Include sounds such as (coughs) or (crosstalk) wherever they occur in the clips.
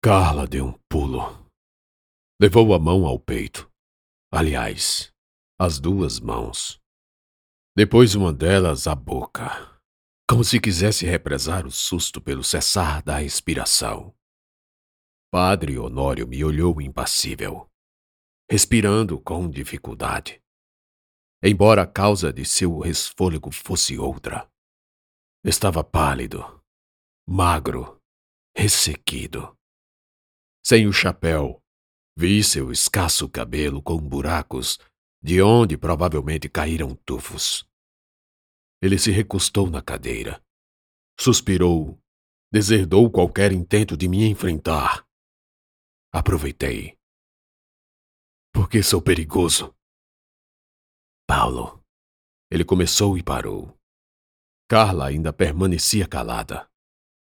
Carla deu um pulo. Levou a mão ao peito. Aliás, as duas mãos. Depois uma delas à boca, como se quisesse represar o susto pelo cessar da expiração. Padre Honório me olhou impassível, respirando com dificuldade, embora a causa de seu resfôlego fosse outra. Estava pálido, magro, ressequido. Sem o chapéu, vi seu escasso cabelo com buracos, de onde provavelmente caíram tufos. Ele se recostou na cadeira, suspirou, deserdou qualquer intento de me enfrentar Aproveitei. Porque sou perigoso. Paulo. Ele começou e parou. Carla ainda permanecia calada,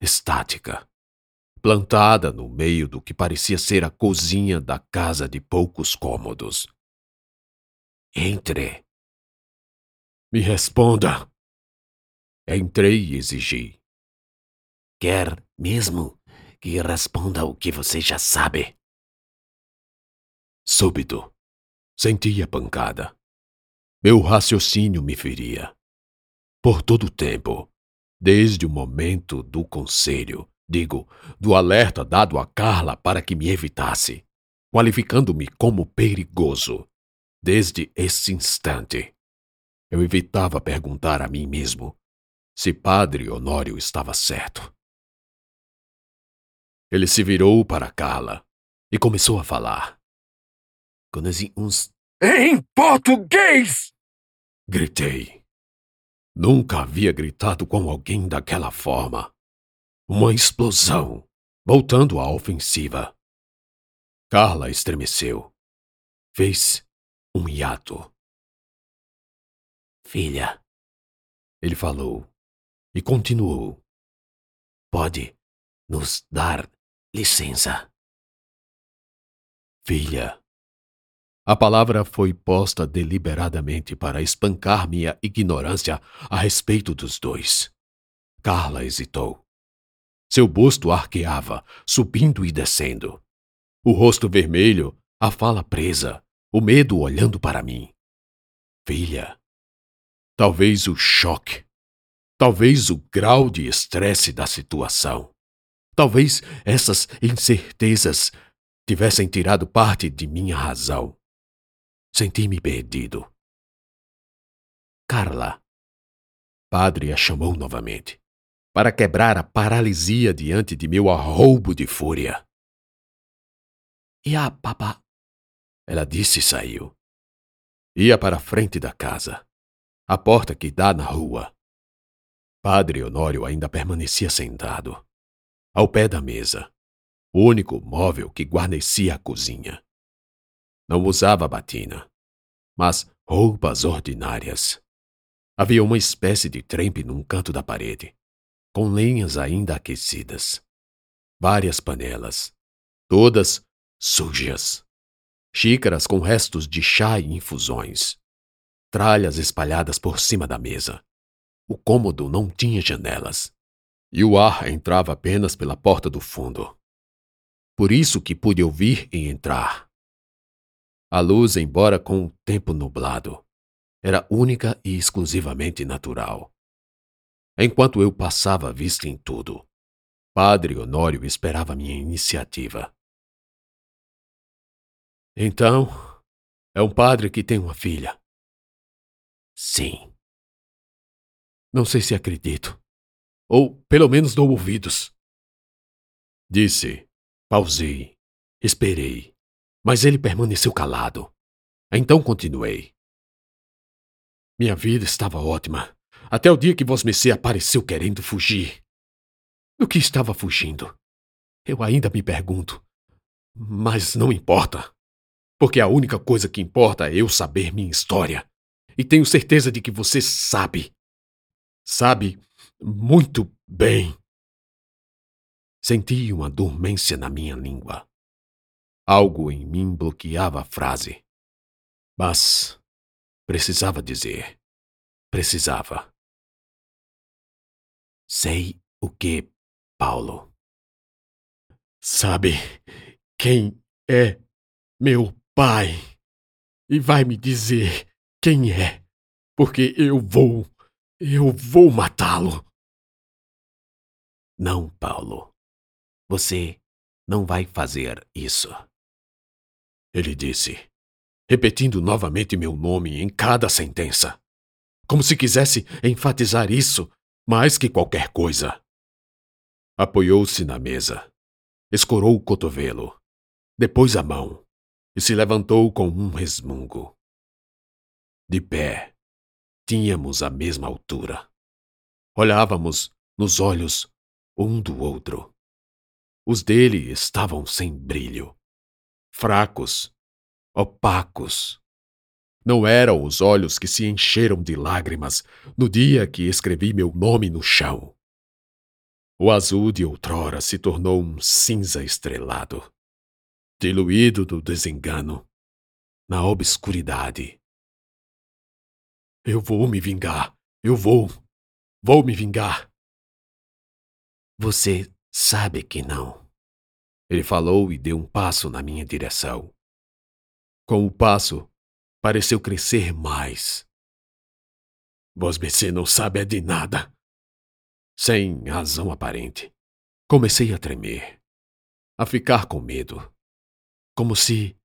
estática, plantada no meio do que parecia ser a cozinha da casa de poucos cômodos. Entre. Me responda. Entrei e exigi. Quer mesmo que responda o que você já sabe. Súbito, senti a pancada. Meu raciocínio me feria. Por todo o tempo, desde o momento do conselho, digo, do alerta dado a Carla para que me evitasse, qualificando-me como perigoso, desde esse instante, eu evitava perguntar a mim mesmo se Padre Honório estava certo. Ele se virou para Carla e começou a falar. Conheci uns. Em português! Gritei. Nunca havia gritado com alguém daquela forma. Uma explosão, voltando à ofensiva. Carla estremeceu. Fez um hiato. Filha, ele falou e continuou. Pode nos dar licença. Filha. A palavra foi posta deliberadamente para espancar minha ignorância a respeito dos dois. Carla hesitou. Seu busto arqueava, subindo e descendo. O rosto vermelho, a fala presa, o medo olhando para mim. Filha. Talvez o choque. Talvez o grau de estresse da situação. Talvez essas incertezas tivessem tirado parte de minha razão. Senti-me perdido. Carla. Padre a chamou novamente, para quebrar a paralisia diante de meu arroubo de fúria. E a papá? Ela disse e saiu. Ia para a frente da casa, a porta que dá na rua. Padre Honório ainda permanecia sentado ao pé da mesa, o único móvel que guarnecia a cozinha. Não usava batina, mas roupas ordinárias. Havia uma espécie de trempe num canto da parede, com lenhas ainda aquecidas. Várias panelas, todas sujas. Xícaras com restos de chá e infusões. Tralhas espalhadas por cima da mesa. O cômodo não tinha janelas e o ar entrava apenas pela porta do fundo. Por isso que pude ouvir e entrar. A luz, embora com o tempo nublado, era única e exclusivamente natural. Enquanto eu passava a vista em tudo, Padre Honório esperava minha iniciativa. Então, é um padre que tem uma filha. Sim. Não sei se acredito. Ou pelo menos dou ouvidos. Disse. Pausei. Esperei. Mas ele permaneceu calado. Então continuei. Minha vida estava ótima, até o dia que Vosmecê apareceu querendo fugir. Do que estava fugindo? Eu ainda me pergunto. Mas não importa. Porque a única coisa que importa é eu saber minha história. E tenho certeza de que você sabe. Sabe muito bem. Senti uma dormência na minha língua. Algo em mim bloqueava a frase. Mas precisava dizer. Precisava. Sei o que, Paulo. sabe quem é meu pai e vai me dizer quem é, porque eu vou, eu vou matá-lo. Não, Paulo. Você não vai fazer isso. Ele disse, repetindo novamente meu nome em cada sentença, como se quisesse enfatizar isso mais que qualquer coisa. Apoiou-se na mesa, escorou o cotovelo, depois a mão e se levantou com um resmungo. De pé, tínhamos a mesma altura. Olhávamos nos olhos um do outro. Os dele estavam sem brilho, fracos, opacos. Não eram os olhos que se encheram de lágrimas no dia que escrevi meu nome no chão. O azul de outrora se tornou um cinza estrelado, diluído do desengano, na obscuridade. Eu vou me vingar, eu vou, vou me vingar. Você sabe que não. Ele falou e deu um passo na minha direção. Com o passo, pareceu crescer mais. Vosmecê não sabe é de nada. Sem razão aparente, comecei a tremer, a ficar com medo, como se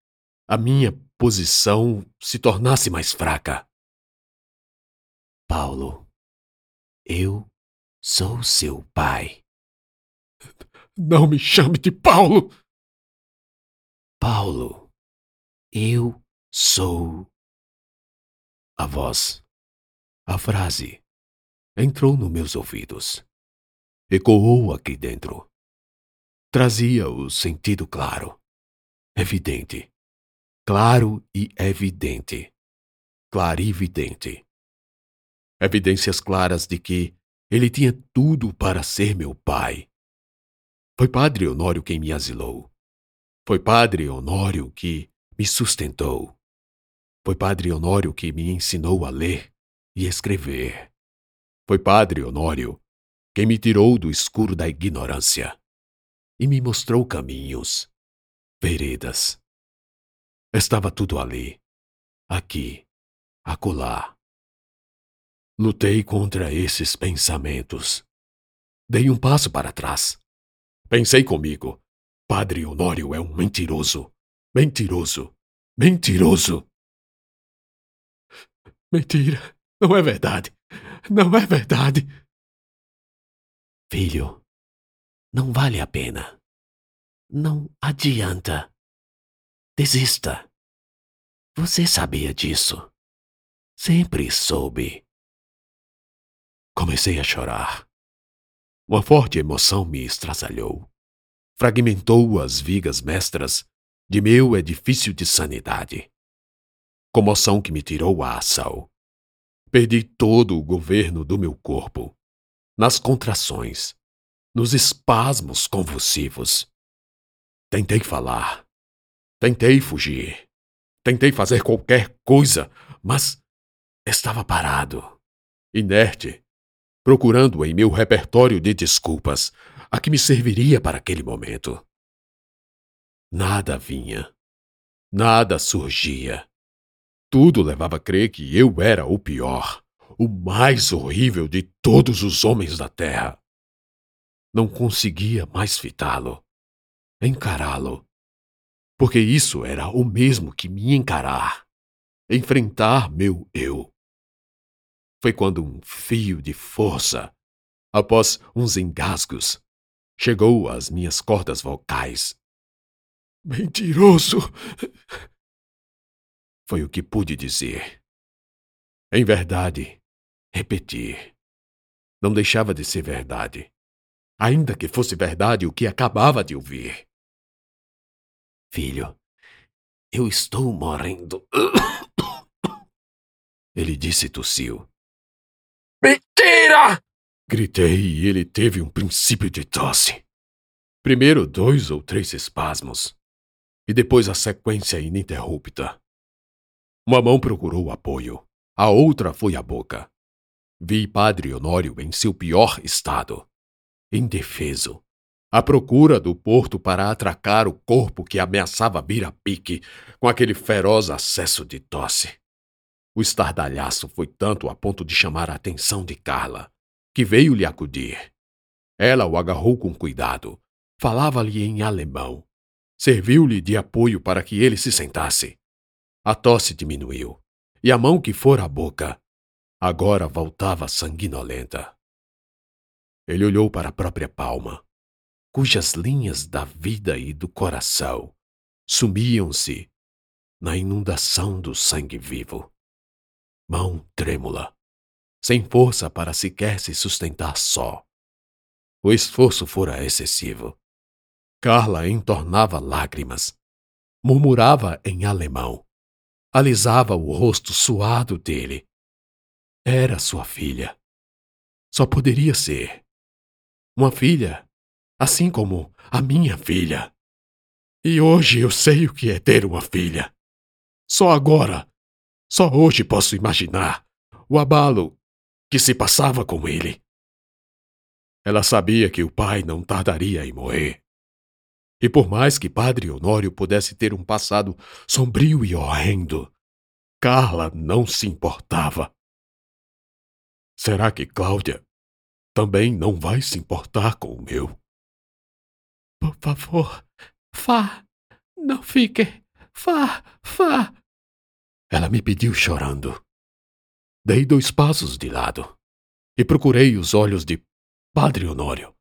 a minha posição se tornasse mais fraca. Paulo, eu sou seu pai. Não me chame de Paulo! Paulo, eu sou. A voz, a frase, entrou nos meus ouvidos. Ecoou aqui dentro. Trazia o sentido claro, evidente, claro e evidente, clarividente. Evidências claras de que ele tinha tudo para ser meu pai foi Padre Honório quem me asilou. Foi Padre Honório que me sustentou. Foi Padre Honório que me ensinou a ler e escrever. Foi Padre Honório quem me tirou do escuro da ignorância e me mostrou caminhos, veredas. Estava tudo ali, aqui, acolá. Lutei contra esses pensamentos. Dei um passo para trás Pensei comigo. Padre Honório é um mentiroso. Mentiroso. Mentiroso. Mentira. Não é verdade. Não é verdade. Filho, não vale a pena. Não adianta. Desista. Você sabia disso. Sempre soube. Comecei a chorar. Uma forte emoção me estraçalhou. Fragmentou as vigas mestras de meu edifício de sanidade. Comoção que me tirou a ação. Perdi todo o governo do meu corpo. Nas contrações, nos espasmos convulsivos. Tentei falar. Tentei fugir. Tentei fazer qualquer coisa, mas estava parado, inerte, procurando em meu repertório de desculpas a que me serviria para aquele momento. Nada vinha. Nada surgia. Tudo levava a crer que eu era o pior, o mais horrível de todos os homens da Terra. Não conseguia mais fitá-lo, encará-lo, porque isso era o mesmo que me encarar, enfrentar meu eu foi quando um fio de força, após uns engasgos, chegou às minhas cordas vocais. Mentiroso! Foi o que pude dizer. Em verdade, repetir. Não deixava de ser verdade. Ainda que fosse verdade o que acabava de ouvir. Filho, eu estou morrendo. (coughs) Ele disse e tossiu. Mentira! Gritei e ele teve um princípio de tosse. Primeiro dois ou três espasmos, e depois a sequência ininterrupta. Uma mão procurou apoio, a outra foi a boca. Vi Padre Honório em seu pior estado, indefeso, à procura do porto para atracar o corpo que ameaçava vir a pique com aquele feroz acesso de tosse. O estardalhaço foi tanto a ponto de chamar a atenção de Carla, que veio lhe acudir. Ela o agarrou com cuidado, falava-lhe em alemão, serviu-lhe de apoio para que ele se sentasse. A tosse diminuiu, e a mão que fora à boca agora voltava sanguinolenta. Ele olhou para a própria palma, cujas linhas da vida e do coração sumiam-se na inundação do sangue vivo. Mão trêmula, sem força para sequer se sustentar só. O esforço fora excessivo. Carla entornava lágrimas, murmurava em alemão, alisava o rosto suado dele. Era sua filha. Só poderia ser. Uma filha assim como a minha filha. E hoje eu sei o que é ter uma filha. Só agora, só hoje posso imaginar o abalo que se passava com ele. Ela sabia que o pai não tardaria em morrer. E por mais que Padre Honório pudesse ter um passado sombrio e horrendo, Carla não se importava. Será que Cláudia também não vai se importar com o meu? Por favor, vá. Não fique. Vá, vá. Ela me pediu chorando. Dei dois passos de lado e procurei os olhos de Padre Honório.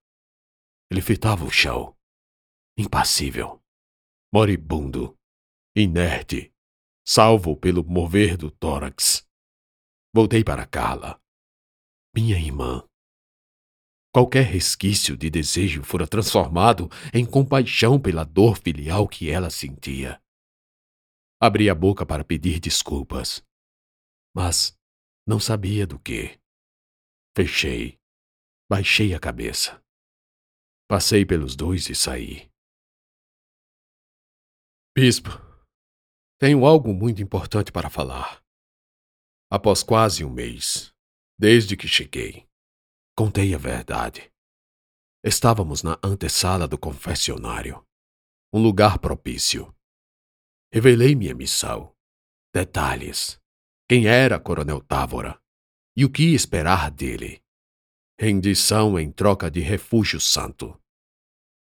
Ele fitava o chão, impassível, moribundo, inerte, salvo pelo mover do tórax. Voltei para Carla, minha irmã. Qualquer resquício de desejo fora transformado em compaixão pela dor filial que ela sentia. Abri a boca para pedir desculpas, mas não sabia do que. Fechei, baixei a cabeça. Passei pelos dois e saí. Bispo, tenho algo muito importante para falar. Após quase um mês, desde que cheguei, Contei a verdade. Estávamos na antessala do confessionário, um lugar propício. Revelei minha missão, detalhes, quem era Coronel Távora e o que esperar dele. Rendição em troca de refúgio santo.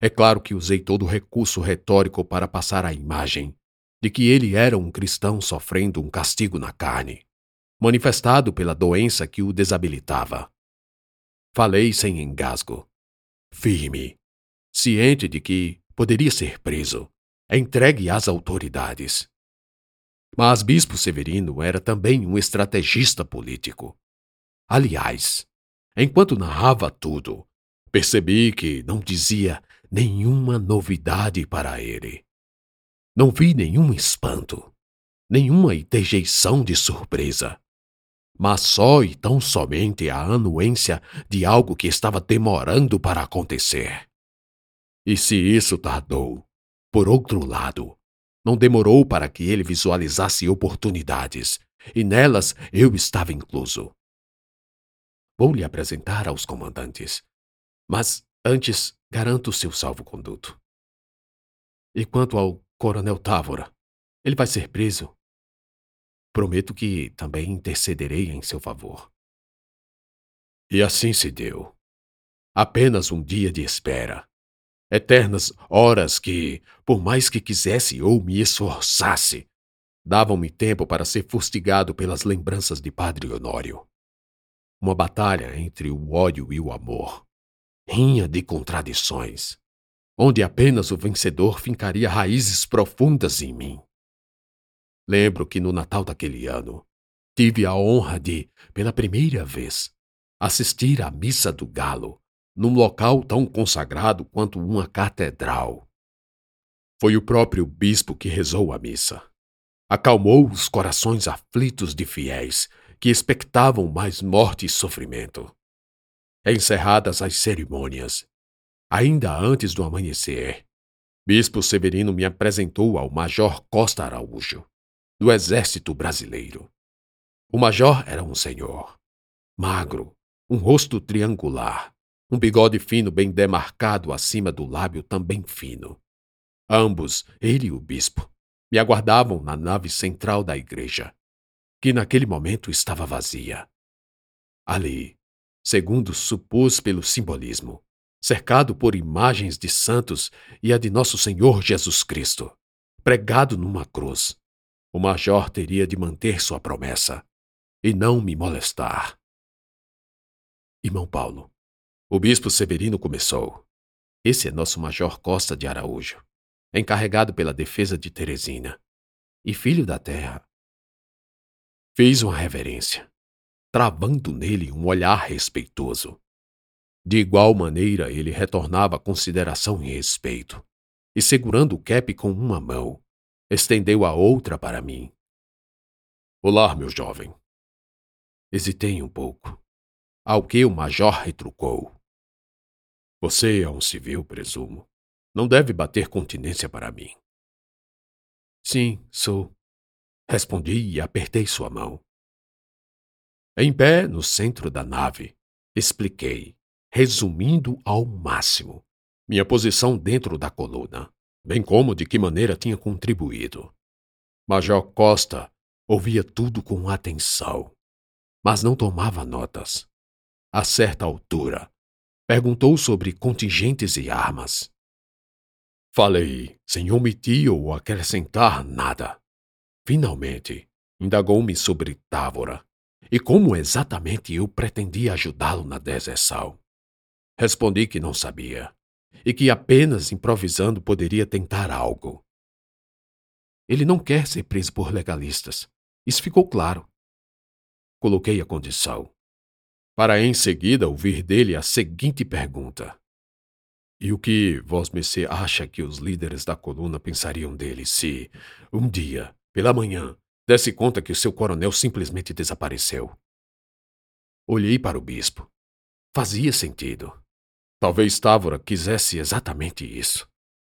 É claro que usei todo o recurso retórico para passar a imagem de que ele era um cristão sofrendo um castigo na carne, manifestado pela doença que o desabilitava. Falei sem engasgo. Firme, ciente de que poderia ser preso, entregue às autoridades. Mas Bispo Severino era também um estrategista político. Aliás, enquanto narrava tudo, percebi que não dizia nenhuma novidade para ele. Não vi nenhum espanto, nenhuma interjeição de surpresa mas só e tão somente a anuência de algo que estava demorando para acontecer. E se isso tardou, por outro lado, não demorou para que ele visualizasse oportunidades, e nelas eu estava incluso. Vou lhe apresentar aos comandantes, mas antes garanto seu salvo-conduto. E quanto ao coronel Távora, ele vai ser preso Prometo que também intercederei em seu favor. E assim se deu. Apenas um dia de espera. Eternas horas que, por mais que quisesse ou me esforçasse, davam-me tempo para ser fustigado pelas lembranças de Padre Honório. Uma batalha entre o ódio e o amor. Rinha de contradições, onde apenas o vencedor fincaria raízes profundas em mim. Lembro que no Natal daquele ano, tive a honra de, pela primeira vez, assistir à Missa do Galo, num local tão consagrado quanto uma catedral. Foi o próprio bispo que rezou a missa. Acalmou os corações aflitos de fiéis que expectavam mais morte e sofrimento. Encerradas as cerimônias, ainda antes do amanhecer, Bispo Severino me apresentou ao Major Costa Araújo do exército brasileiro. O major era um senhor, magro, um rosto triangular, Um bigode fino bem demarcado acima do lábio também fino. Ambos, ele e o bispo, me aguardavam na nave central da igreja, que naquele momento estava vazia. Ali, segundo supus pelo simbolismo, cercado por imagens de santos e a de nosso Senhor Jesus Cristo, pregado numa cruz, o major teria de manter sua promessa e não me molestar. Irmão Paulo, o bispo Severino começou. Esse é nosso major Costa de Araújo, encarregado pela defesa de Teresina e filho da terra. Fiz uma reverência, travando nele um olhar respeitoso. De igual maneira, ele retornava consideração e respeito, e segurando o cap com uma mão, estendeu a outra para mim. Olá, meu jovem. Hesitei um pouco, ao que o major retrucou. Você é um civil, presumo. Não deve bater continência para mim. Sim, sou. Respondi e apertei sua mão. Em pé, no centro da nave, expliquei resumindo ao máximo minha posição dentro da coluna, bem como de que maneira tinha contribuído. Major Costa ouvia tudo com atenção, mas não tomava notas. A certa altura, perguntou sobre contingentes e armas. Falei, sem omitir ou acrescentar nada. Finalmente, indagou-me sobre Távora e como exatamente eu pretendia ajudá-lo na deserção. Respondi que não sabia e que apenas improvisando poderia tentar algo. Ele não quer ser preso por legalistas. Isso ficou claro. Coloquei a condição, para em seguida ouvir dele a seguinte pergunta: E o que Vosmecê acha que os líderes da coluna pensariam dele se, um dia, pela manhã, desse conta que seu coronel simplesmente desapareceu? Olhei para o bispo. Fazia sentido. Talvez Távora quisesse exatamente isso.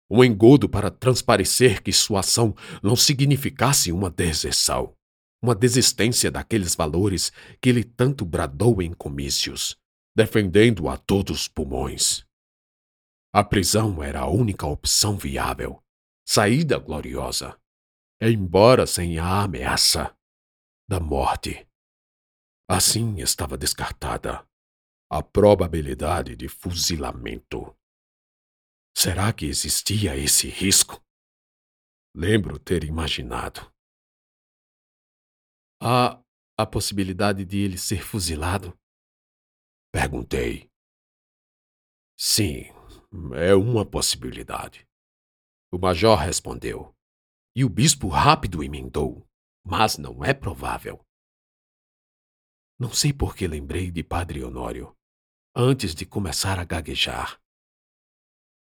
Um engodo para transparecer que sua ação não significasse uma deserção, uma desistência daqueles valores que ele tanto bradou em comícios, defendendo a todos os pulmões. A prisão era a única opção viável, saída gloriosa, embora sem a ameaça da morte. Assim estava descartada a probabilidade de fuzilamento. Será que existia esse risco? Lembro ter imaginado. Há a possibilidade de ele ser fuzilado? Perguntei. Sim, é uma possibilidade. O major respondeu. E o bispo rápido emendou. Mas não é provável. Não sei por que lembrei de Padre Honório antes de começar a gaguejar.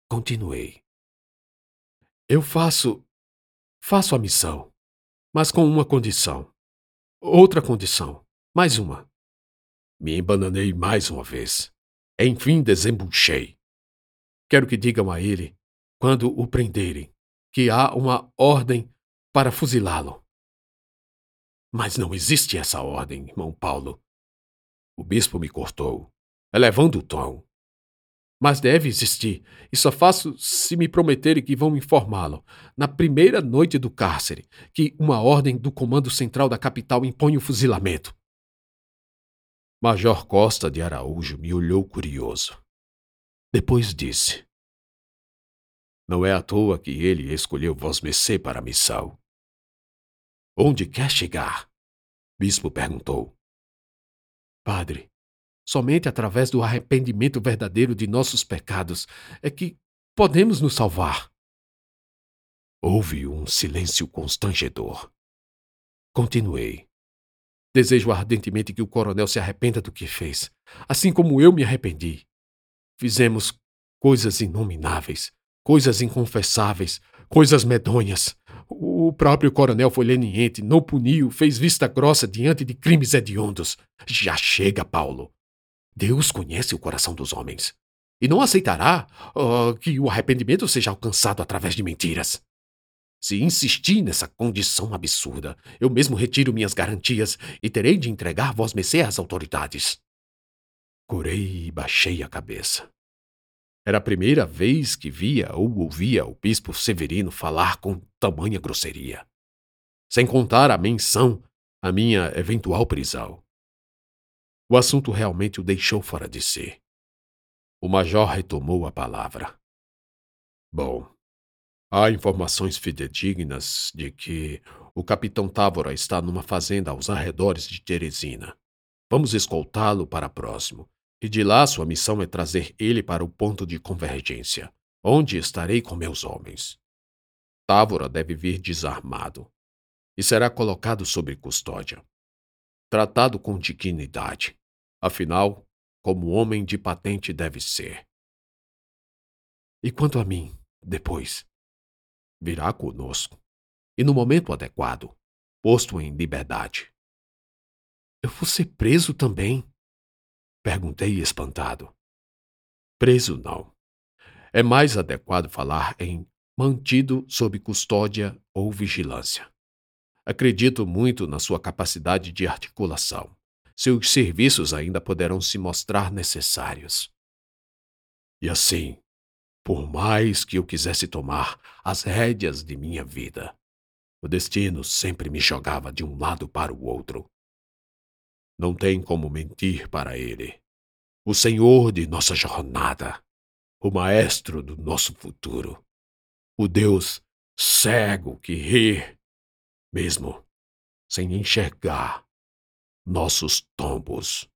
Continuei. Eu faço. faço a missão, mas com uma condição. Outra condição. Mais uma. Me embananei mais uma vez. Enfim desembuchei. Quero que digam a ele, quando o prenderem, que há uma ordem para fuzilá-lo. Mas não existe essa ordem, irmão Paulo. O bispo me cortou elevando o tom. Mas deve existir, e só faço se me prometerem que vão informá-lo, na primeira noite do cárcere, que uma ordem do Comando Central da capital impõe o fuzilamento. Major Costa de Araújo me olhou curioso. Depois disse: Não é à toa que ele escolheu Vosmecê para a missão. Onde quer chegar? Bispo perguntou. Padre, Somente através do arrependimento verdadeiro de nossos pecados é que podemos nos salvar. Houve um silêncio constrangedor. Continuei. Desejo ardentemente que o coronel se arrependa do que fez, assim como eu me arrependi. Fizemos coisas inomináveis, coisas inconfessáveis, coisas medonhas. O próprio coronel foi leniente, não puniu, fez vista grossa diante de crimes hediondos. Já chega, Paulo. Deus conhece o coração dos homens e não aceitará uh, que o arrependimento seja alcançado através de mentiras. Se insistir nessa condição absurda, eu mesmo retiro minhas garantias e terei de entregar vós mercê às autoridades. Curei e baixei a cabeça. Era a primeira vez que via ou ouvia o bispo Severino falar com tamanha grosseria. Sem contar a menção à minha eventual prisão. O assunto realmente o deixou fora de si. O major retomou a palavra. Bom, há informações fidedignas de que o capitão Távora está numa fazenda aos arredores de Teresina. Vamos escoltá-lo para próximo e de lá sua missão é trazer ele para o ponto de convergência, onde estarei com meus homens. Távora deve vir desarmado e será colocado sob custódia. Tratado com dignidade, afinal, como homem de patente deve ser. E quanto a mim, depois? Virá conosco, e no momento adequado, posto em liberdade. Eu vou ser preso também, Perguntei espantado. Preso não. É mais adequado falar em mantido sob custódia ou vigilância. Acredito muito na sua capacidade de articulação. Seus serviços ainda poderão se mostrar necessários. E assim, por mais que eu quisesse tomar as rédeas de minha vida, o destino sempre me jogava de um lado para o outro. Não tem como mentir para ele. O Senhor de nossa jornada, o Maestro do nosso futuro, o Deus cego que ri, mesmo sem enxergar nossos tombos.